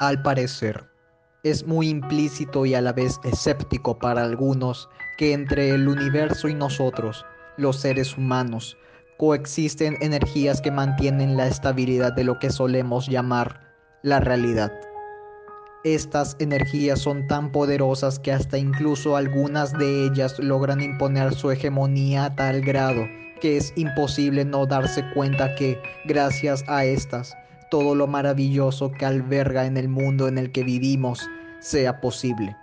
Al parecer, es muy implícito y a la vez escéptico para algunos que entre el universo y nosotros, los seres humanos, coexisten energías que mantienen la estabilidad de lo que solemos llamar la realidad. Estas energías son tan poderosas que hasta incluso algunas de ellas logran imponer su hegemonía a tal grado que es imposible no darse cuenta que, gracias a estas, todo lo maravilloso que alberga en el mundo en el que vivimos sea posible.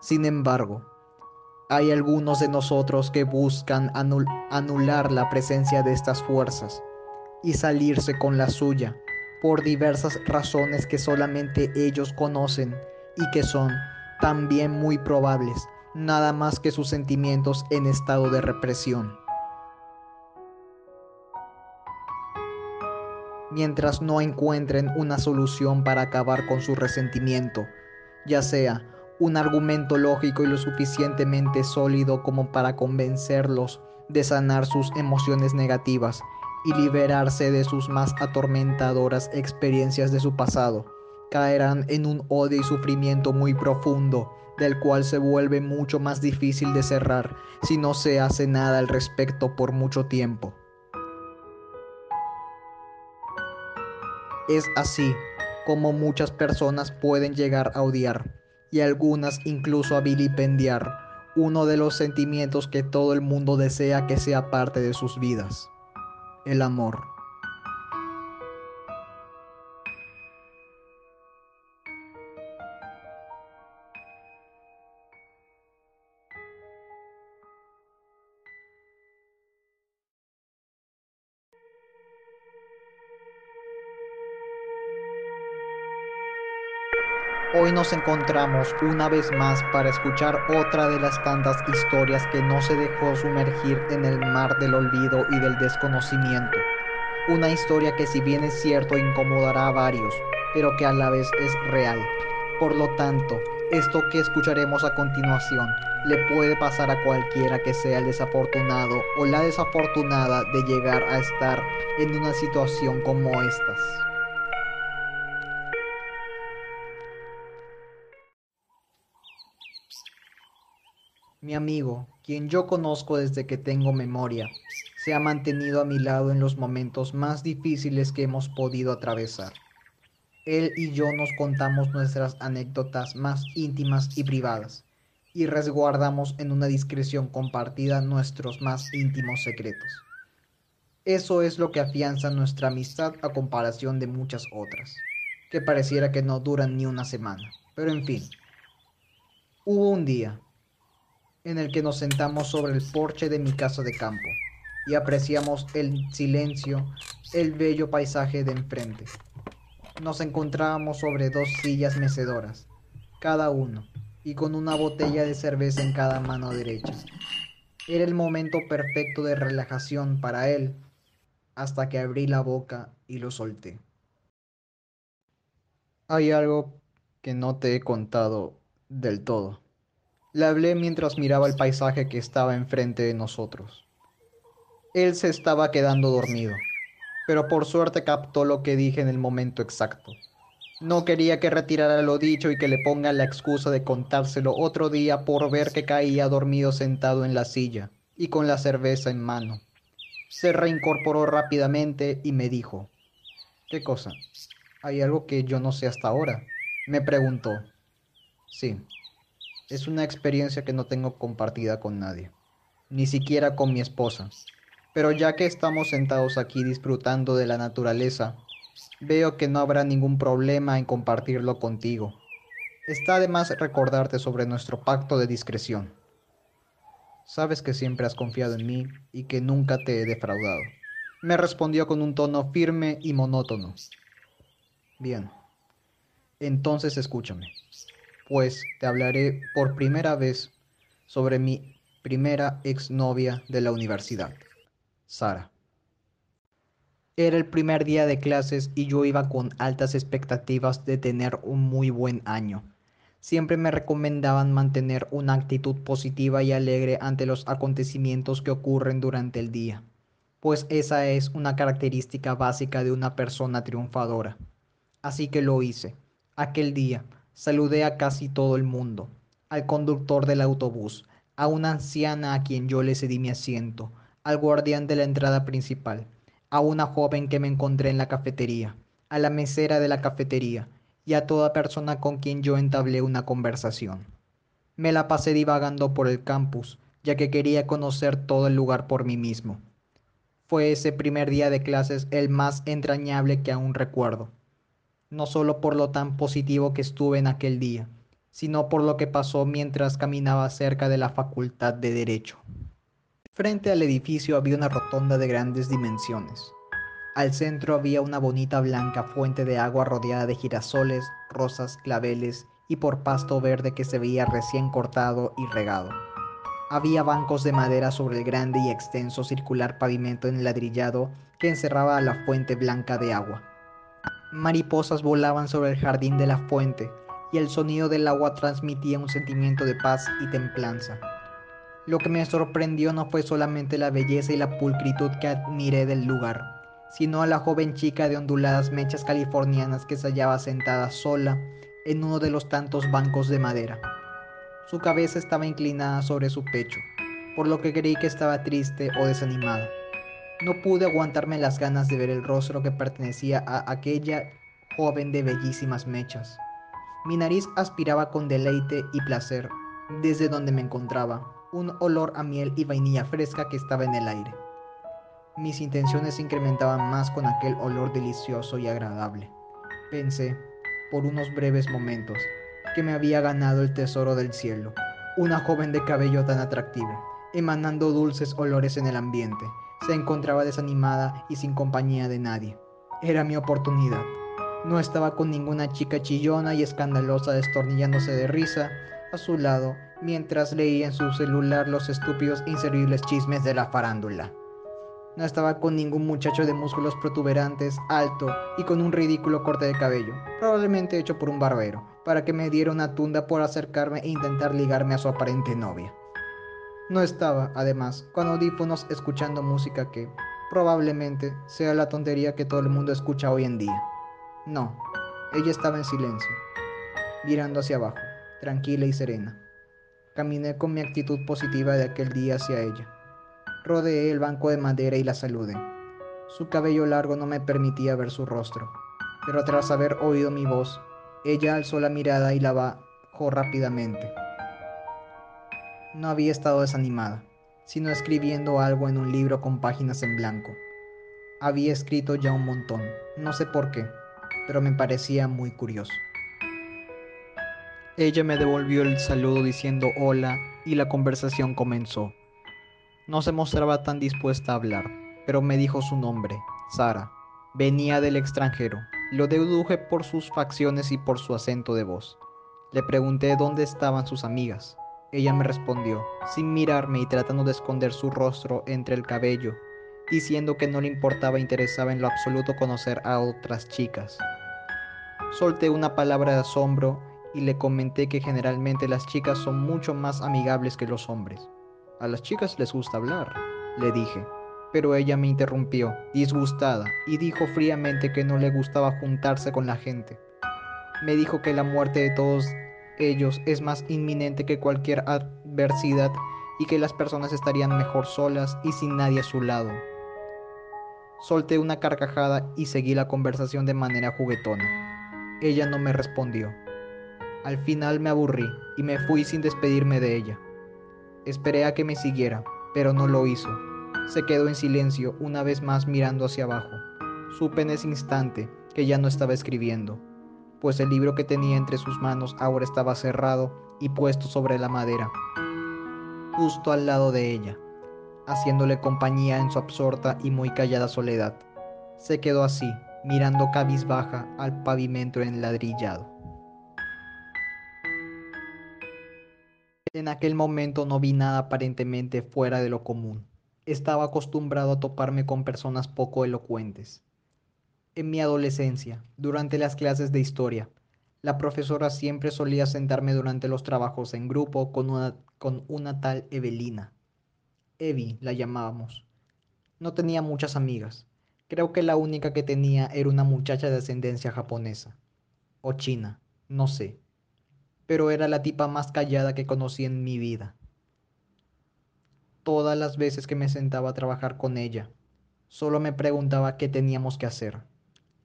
Sin embargo, hay algunos de nosotros que buscan anular la presencia de estas fuerzas y salirse con la suya por diversas razones que solamente ellos conocen y que son también muy probables, nada más que sus sentimientos en estado de represión. Mientras no encuentren una solución para acabar con su resentimiento, ya sea un argumento lógico y lo suficientemente sólido como para convencerlos de sanar sus emociones negativas y liberarse de sus más atormentadoras experiencias de su pasado. Caerán en un odio y sufrimiento muy profundo, del cual se vuelve mucho más difícil de cerrar si no se hace nada al respecto por mucho tiempo. Es así como muchas personas pueden llegar a odiar y algunas incluso a vilipendiar uno de los sentimientos que todo el mundo desea que sea parte de sus vidas, el amor. Hoy nos encontramos una vez más para escuchar otra de las tantas historias que no se dejó sumergir en el mar del olvido y del desconocimiento. Una historia que si bien es cierto incomodará a varios, pero que a la vez es real. Por lo tanto, esto que escucharemos a continuación le puede pasar a cualquiera que sea el desafortunado o la desafortunada de llegar a estar en una situación como estas. Mi amigo, quien yo conozco desde que tengo memoria, se ha mantenido a mi lado en los momentos más difíciles que hemos podido atravesar. Él y yo nos contamos nuestras anécdotas más íntimas y privadas, y resguardamos en una discreción compartida nuestros más íntimos secretos. Eso es lo que afianza nuestra amistad a comparación de muchas otras, que pareciera que no duran ni una semana. Pero en fin, hubo un día, en el que nos sentamos sobre el porche de mi casa de campo y apreciamos el silencio, el bello paisaje de enfrente. Nos encontrábamos sobre dos sillas mecedoras, cada uno, y con una botella de cerveza en cada mano derecha. Era el momento perfecto de relajación para él, hasta que abrí la boca y lo solté. Hay algo que no te he contado del todo. Le hablé mientras miraba el paisaje que estaba enfrente de nosotros. Él se estaba quedando dormido, pero por suerte captó lo que dije en el momento exacto. No quería que retirara lo dicho y que le ponga la excusa de contárselo otro día por ver que caía dormido sentado en la silla y con la cerveza en mano. Se reincorporó rápidamente y me dijo, ¿qué cosa? ¿Hay algo que yo no sé hasta ahora? Me preguntó. Sí, es una experiencia que no tengo compartida con nadie, ni siquiera con mi esposa. Pero ya que estamos sentados aquí disfrutando de la naturaleza, veo que no habrá ningún problema en compartirlo contigo. Está de más recordarte sobre nuestro pacto de discreción. Sabes que siempre has confiado en mí y que nunca te he defraudado. Me respondió con un tono firme y monótono. Bien, entonces escúchame pues te hablaré por primera vez sobre mi primera exnovia de la universidad, Sara. Era el primer día de clases y yo iba con altas expectativas de tener un muy buen año. Siempre me recomendaban mantener una actitud positiva y alegre ante los acontecimientos que ocurren durante el día. pues esa es una característica básica de una persona triunfadora. Así que lo hice. Aquel día saludé a casi todo el mundo, al conductor del autobús, a una anciana a quien yo le cedí mi asiento, al guardián de la entrada principal, a una joven que me encontré en la cafetería, a la mesera de la cafetería y a toda persona con quien yo entablé una conversación. Me la pasé divagando por el campus, ya que quería conocer todo el lugar por mí mismo. Fue ese primer día de clases el más entrañable que aún recuerdo, no solo por lo tan positivo que estuve en aquel día, sino por lo que pasó mientras caminaba cerca de la Facultad de Derecho. Frente al edificio había una rotonda de grandes dimensiones. Al centro había una bonita blanca fuente de agua rodeada de girasoles, rosas, claveles y por pasto verde que se veía recién cortado y regado. Había bancos de madera sobre el grande y extenso circular pavimento enladrillado que encerraba a la fuente blanca de agua. Mariposas volaban sobre el jardín de la fuente y el sonido del agua transmitía un sentimiento de paz y templanza. Lo que me sorprendió no fue solamente la belleza y la pulcritud que admiré del lugar, sino a la joven chica de onduladas mechas californianas que se hallaba sentada sola en uno de los tantos bancos de madera. Su cabeza estaba inclinada sobre su pecho, por lo que creí que estaba triste o desanimada. No pude aguantarme las ganas de ver el rostro que pertenecía a aquella joven de bellísimas mechas. Mi nariz aspiraba con deleite y placer desde donde me encontraba, un olor a miel y vainilla fresca que estaba en el aire. Mis intenciones se incrementaban más con aquel olor delicioso y agradable. Pensé, por unos breves momentos, que me había ganado el tesoro del cielo, una joven de cabello tan atractivo, emanando dulces olores en el ambiente. Se encontraba desanimada y sin compañía de nadie. Era mi oportunidad. No estaba con ninguna chica chillona y escandalosa destornillándose de risa a su lado mientras leía en su celular los estúpidos e inservibles chismes de la farándula. No estaba con ningún muchacho de músculos protuberantes, alto y con un ridículo corte de cabello, probablemente hecho por un barbero, para que me diera una tunda por acercarme e intentar ligarme a su aparente novia. No estaba, además, con audífonos escuchando música que, probablemente, sea la tontería que todo el mundo escucha hoy en día. No, ella estaba en silencio, mirando hacia abajo, tranquila y serena. Caminé con mi actitud positiva de aquel día hacia ella Rodeé el banco de madera y la saludé. Su cabello largo no me permitía ver su rostro, pero tras haber oído mi voz, ella alzó la mirada y la bajó rápidamente. No había estado desanimada, sino escribiendo algo en un libro con páginas en blanco. Había escrito ya un montón, no sé por qué, pero me parecía muy curioso. Ella me devolvió el saludo diciendo hola y la conversación comenzó. No se mostraba tan dispuesta a hablar, pero me dijo su nombre, Sara. Venía del extranjero. Lo deduje por sus facciones y por su acento de voz. Le pregunté dónde estaban sus amigas. Ella me respondió, sin mirarme y tratando de esconder su rostro entre el cabello, diciendo que no le importaba interesaba en lo absoluto conocer a otras chicas. Solté una palabra de asombro y le comenté que generalmente las chicas son mucho más amigables que los hombres. A las chicas les gusta hablar, le dije. Pero ella me interrumpió, disgustada, y dijo fríamente que no le gustaba juntarse con la gente. Me dijo que la muerte de todos ellos es más inminente que cualquier adversidad y que las personas estarían mejor solas y sin nadie a su lado. Solté una carcajada y seguí la conversación de manera juguetona. Ella no me respondió. Al final me aburrí y me fui sin despedirme de ella. Esperé a que me siguiera, pero no lo hizo. Se quedó en silencio una vez más mirando hacia abajo. Supe en ese instante que ya no estaba escribiendo, pues el libro que tenía entre sus manos ahora estaba cerrado y puesto sobre la madera, justo al lado de ella, haciéndole compañía en su absorta y muy callada soledad. Se quedó así, mirando cabizbaja al pavimento enladrillado. En aquel momento no vi nada aparentemente fuera de lo común. Estaba acostumbrado a toparme con personas poco elocuentes. En mi adolescencia, durante las clases de historia, la profesora siempre solía sentarme durante los trabajos en grupo con una, con una tal Evelina. Evi la llamábamos. No tenía muchas amigas. Creo que la única que tenía era una muchacha de ascendencia japonesa. O china, no sé. Pero era la tipa más callada que conocí en mi vida. Todas las veces que me sentaba a trabajar con ella, solo me preguntaba qué teníamos que hacer.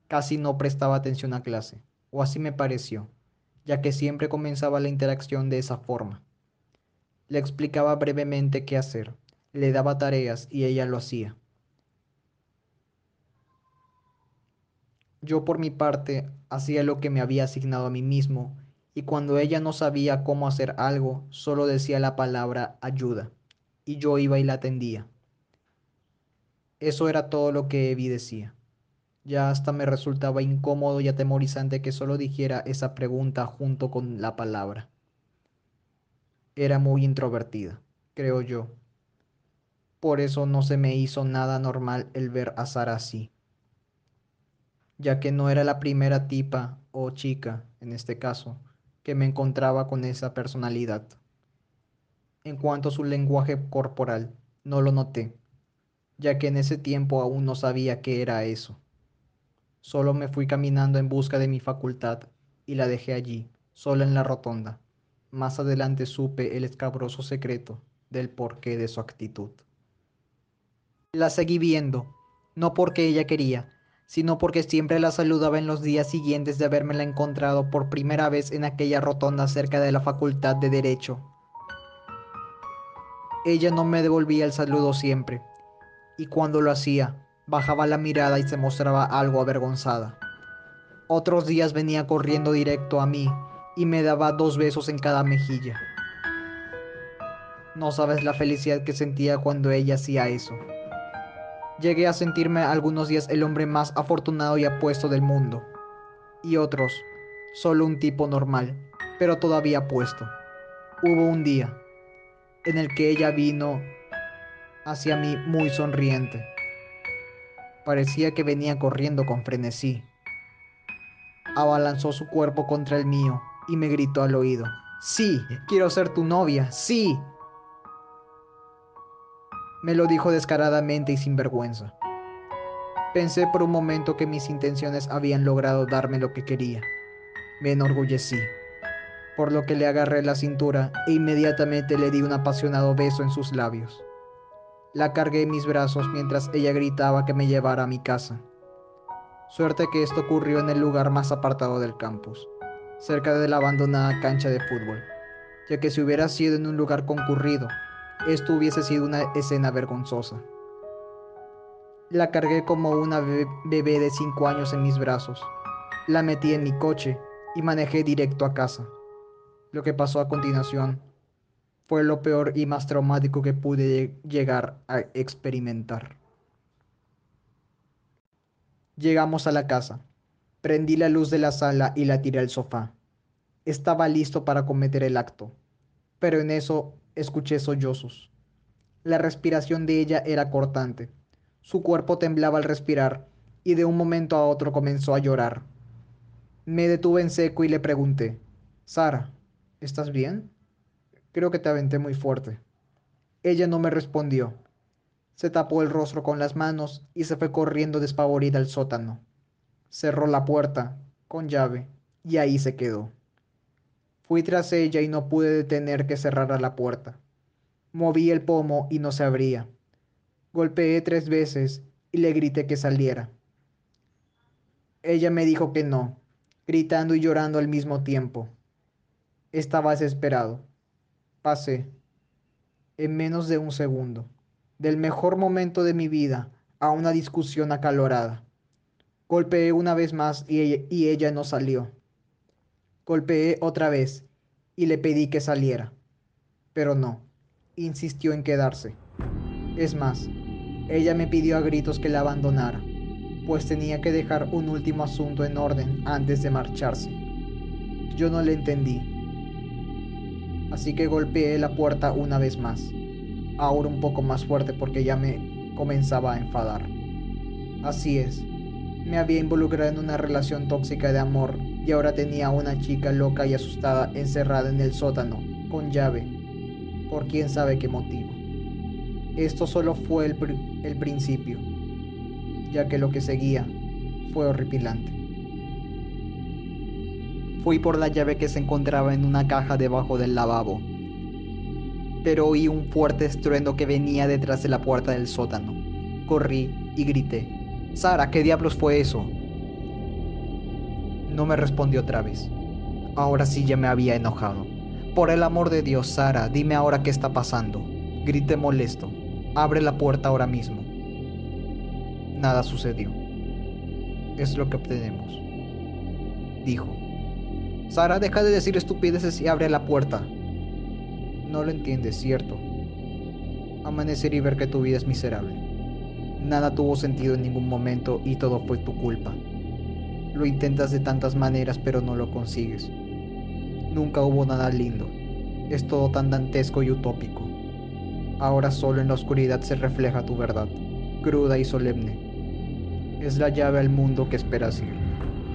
Casi no prestaba atención a clase, o así me pareció, ya que siempre comenzaba la interacción de esa forma. Le explicaba brevemente qué hacer, le daba tareas y ella lo hacía. Yo por mi parte hacía lo que me había asignado a mí mismo y cuando ella no sabía cómo hacer algo, solo decía la palabra ayuda y yo iba y la atendía. Eso era todo lo que Evi decía. Ya hasta me resultaba incómodo y atemorizante que solo dijera esa pregunta junto con la palabra. Era muy introvertida, creo yo. Por eso no se me hizo nada normal el ver a Sara así ya que no era la primera tipa o chica, en este caso, que me encontraba con esa personalidad. En cuanto a su lenguaje corporal, no lo noté, ya que en ese tiempo aún no sabía qué era eso. Solo me fui caminando en busca de mi facultad y la dejé allí, sola en la rotonda. Más adelante supe el escabroso secreto del porqué de su actitud. La seguí viendo, no porque ella quería, sino porque siempre la saludaba en los días siguientes de habérmela encontrado por primera vez en aquella rotonda cerca de la Facultad de Derecho. Ella no me devolvía el saludo siempre, y cuando lo hacía, bajaba la mirada y se mostraba algo avergonzada. Otros días venía corriendo directo a mí y me daba dos besos en cada mejilla. No sabes la felicidad que sentía cuando ella hacía eso. Llegué a sentirme algunos días el hombre más afortunado y apuesto del mundo. Y otros, solo un tipo normal, pero todavía apuesto. Hubo un día en el que ella vino hacia mí muy sonriente. Parecía que venía corriendo con frenesí. Abalanzó su cuerpo contra el mío y me gritó al oído. Sí, quiero ser tu novia, sí. Me lo dijo descaradamente y sin vergüenza. Pensé por un momento que mis intenciones habían logrado darme lo que quería. Me enorgullecí, por lo que le agarré la cintura e inmediatamente le di un apasionado beso en sus labios. La cargué en mis brazos mientras ella gritaba que me llevara a mi casa. Suerte que esto ocurrió en el lugar más apartado del campus, cerca de la abandonada cancha de fútbol, ya que si hubiera sido en un lugar concurrido, esto hubiese sido una escena vergonzosa. La cargué como una bebé de cinco años en mis brazos. La metí en mi coche y manejé directo a casa. Lo que pasó a continuación fue lo peor y más traumático que pude llegar a experimentar. Llegamos a la casa. Prendí la luz de la sala y la tiré al sofá. Estaba listo para cometer el acto, pero en eso escuché sollozos. La respiración de ella era cortante. Su cuerpo temblaba al respirar y de un momento a otro comenzó a llorar. Me detuve en seco y le pregunté, Sara, ¿estás bien? Creo que te aventé muy fuerte. Ella no me respondió. Se tapó el rostro con las manos y se fue corriendo despavorida al sótano. Cerró la puerta con llave y ahí se quedó. Fui tras ella y no pude detener que cerrara la puerta. Moví el pomo y no se abría. Golpeé tres veces y le grité que saliera. Ella me dijo que no, gritando y llorando al mismo tiempo. Estaba desesperado. Pasé, en menos de un segundo, del mejor momento de mi vida a una discusión acalorada. Golpeé una vez más y ella, y ella no salió. Golpeé otra vez y le pedí que saliera, pero no, insistió en quedarse. Es más, ella me pidió a gritos que la abandonara, pues tenía que dejar un último asunto en orden antes de marcharse. Yo no le entendí, así que golpeé la puerta una vez más, ahora un poco más fuerte porque ya me comenzaba a enfadar. Así es, me había involucrado en una relación tóxica de amor y ahora tenía a una chica loca y asustada encerrada en el sótano, con llave, por quién sabe qué motivo. Esto solo fue el, el principio, ya que lo que seguía fue horripilante. Fui por la llave que se encontraba en una caja debajo del lavabo, pero oí un fuerte estruendo que venía detrás de la puerta del sótano. Corrí y grité. Sara, ¿qué diablos fue eso? No me respondió otra vez. Ahora sí ya me había enojado. Por el amor de Dios, Sara, dime ahora qué está pasando. Grité molesto. Abre la puerta ahora mismo. Nada sucedió. Es lo que obtenemos. Dijo. Sara, deja de decir estupideces y abre la puerta. No lo entiendes, ¿cierto? Amanecer y ver que tu vida es miserable. Nada tuvo sentido en ningún momento y todo fue tu culpa. Lo intentas de tantas maneras pero no lo consigues. Nunca hubo nada lindo. Es todo tan dantesco y utópico. Ahora solo en la oscuridad se refleja tu verdad, cruda y solemne. Es la llave al mundo que esperas ir.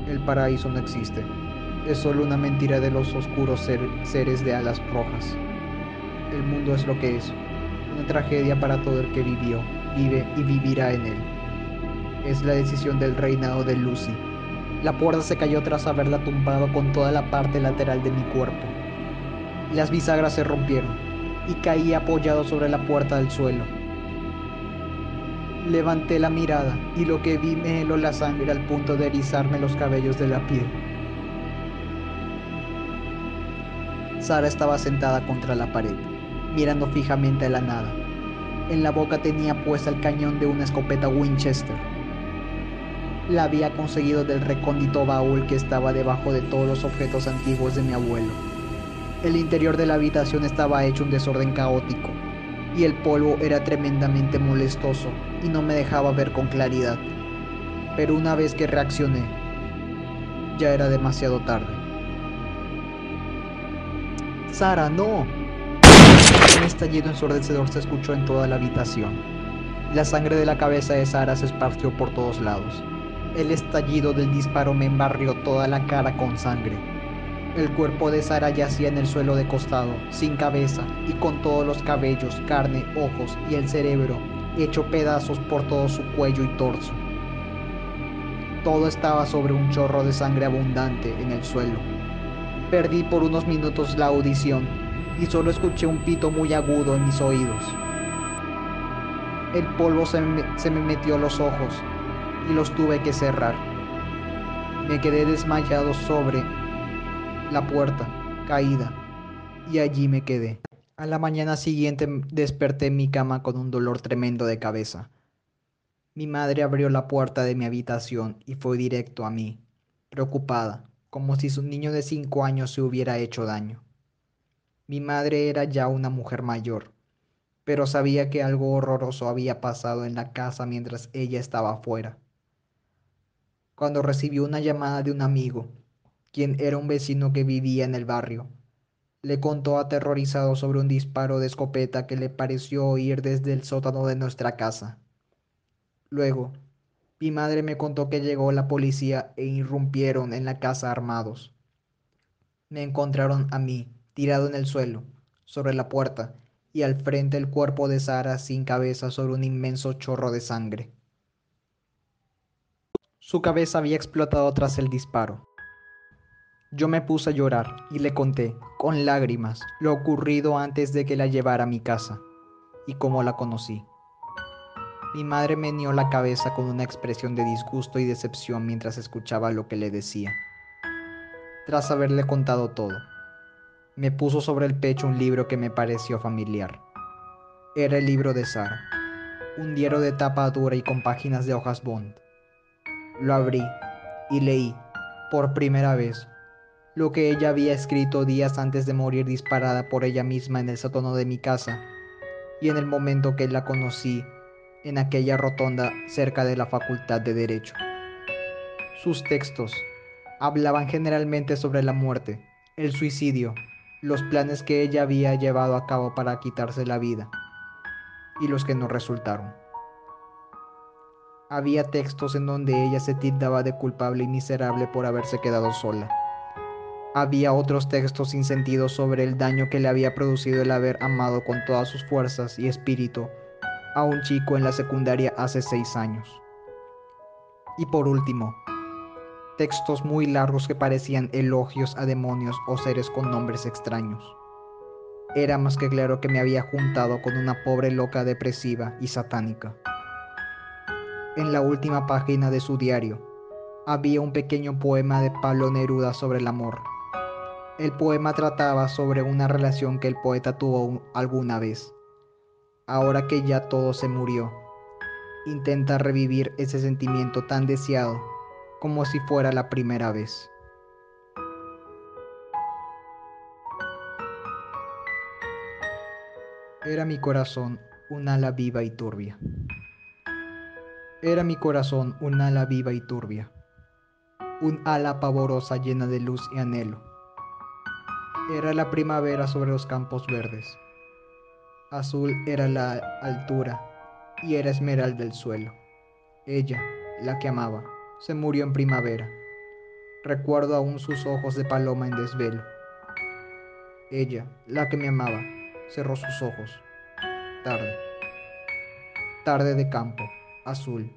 El paraíso no existe. Es solo una mentira de los oscuros seres de alas rojas. El mundo es lo que es. Una tragedia para todo el que vivió, vive y vivirá en él. Es la decisión del reinado de Lucy. La puerta se cayó tras haberla tumbado con toda la parte lateral de mi cuerpo. Las bisagras se rompieron y caí apoyado sobre la puerta del suelo. Levanté la mirada y lo que vi me heló la sangre al punto de erizarme los cabellos de la piel. Sara estaba sentada contra la pared, mirando fijamente a la nada. En la boca tenía puesta el cañón de una escopeta Winchester la había conseguido del recóndito baúl que estaba debajo de todos los objetos antiguos de mi abuelo. El interior de la habitación estaba hecho un desorden caótico, y el polvo era tremendamente molestoso y no me dejaba ver con claridad. Pero una vez que reaccioné, ya era demasiado tarde. Sara, no. Un estallido ensordecedor se escuchó en toda la habitación. La sangre de la cabeza de Sara se esparció por todos lados. El estallido del disparo me embarrió toda la cara con sangre. El cuerpo de Sara yacía en el suelo de costado, sin cabeza y con todos los cabellos, carne, ojos y el cerebro hecho pedazos por todo su cuello y torso. Todo estaba sobre un chorro de sangre abundante en el suelo. Perdí por unos minutos la audición y solo escuché un pito muy agudo en mis oídos. El polvo se me, metió a los ojos y los tuve que cerrar. Me quedé desmayado sobre la puerta, caída, y allí me quedé. A la mañana siguiente desperté en mi cama con un dolor tremendo de cabeza. Mi madre abrió la puerta de mi habitación y fue directo a mí, preocupada, como si su niño de cinco años se hubiera hecho daño. Mi madre era ya una mujer mayor, pero sabía que algo horroroso había pasado en la casa mientras ella estaba afuera cuando recibió una llamada de un amigo, quien era un vecino que vivía en el barrio. Le contó aterrorizado sobre un disparo de escopeta que le pareció oír desde el sótano de nuestra casa. Luego, mi madre me contó que llegó la policía e irrumpieron en la casa armados. Me encontraron a mí, tirado en el suelo, sobre la puerta, y al frente el cuerpo de Sara sin cabeza sobre un inmenso chorro de sangre. Su cabeza había explotado tras el disparo. Yo me puse a llorar y le conté, con lágrimas, lo ocurrido antes de que la llevara a mi casa y cómo la conocí. Mi madre meneó la cabeza con una expresión de disgusto y decepción mientras escuchaba lo que le decía. Tras haberle contado todo, me puso sobre el pecho un libro que me pareció familiar. Era el libro de Sara, un diario de tapa dura y con páginas de hojas bond. Lo abrí y leí, por primera vez, lo que ella había escrito días antes de morir disparada por ella misma en el sótano de mi casa, y en el momento que la conocí en aquella rotonda cerca de la Facultad de Derecho. Sus textos hablaban generalmente sobre la muerte, el suicidio, los planes que ella había llevado a cabo para quitarse la vida, y los que no resultaron. Había textos en donde ella se tildaba de culpable y miserable por haberse quedado sola. Había otros textos sin sentido sobre el daño que le había producido el haber amado con todas sus fuerzas y espíritu a un chico en la secundaria hace seis años. Y por último, textos muy largos que parecían elogios a demonios o seres con nombres extraños. Era más que claro que me había juntado con una pobre loca depresiva y satánica. En la última página de su diario había un pequeño poema de Pablo Neruda sobre el amor. El poema trataba sobre una relación que el poeta tuvo alguna vez. Ahora que ya todo se murió, intenta revivir ese sentimiento tan deseado como si fuera la primera vez. Era mi corazón un ala viva y turbia. Era mi corazón un ala viva y turbia, un ala pavorosa llena de luz y anhelo. Era la primavera sobre los campos verdes. Azul era la altura y era esmeralda el suelo. Ella, la que amaba, se murió en primavera. Recuerdo aún sus ojos de paloma en desvelo. Ella, la que me amaba, cerró sus ojos. Tarde. Tarde de campo, azul.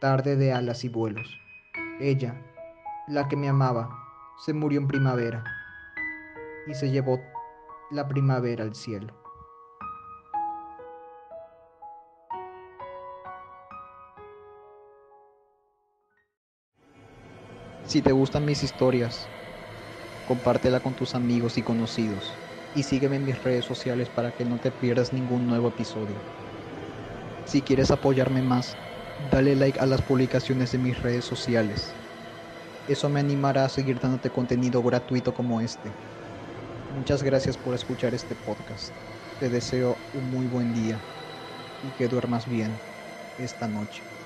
Tarde de alas y vuelos. Ella, la que me amaba, se murió en primavera y se llevó la primavera al cielo. Si te gustan mis historias, compártela con tus amigos y conocidos y sígueme en mis redes sociales para que no te pierdas ningún nuevo episodio. Si quieres apoyarme más, dale like a las publicaciones de mis redes sociales. Eso me animará a seguir dándote contenido gratuito como este. Muchas gracias por escuchar este podcast. Te deseo un muy buen día y que duermas bien esta noche.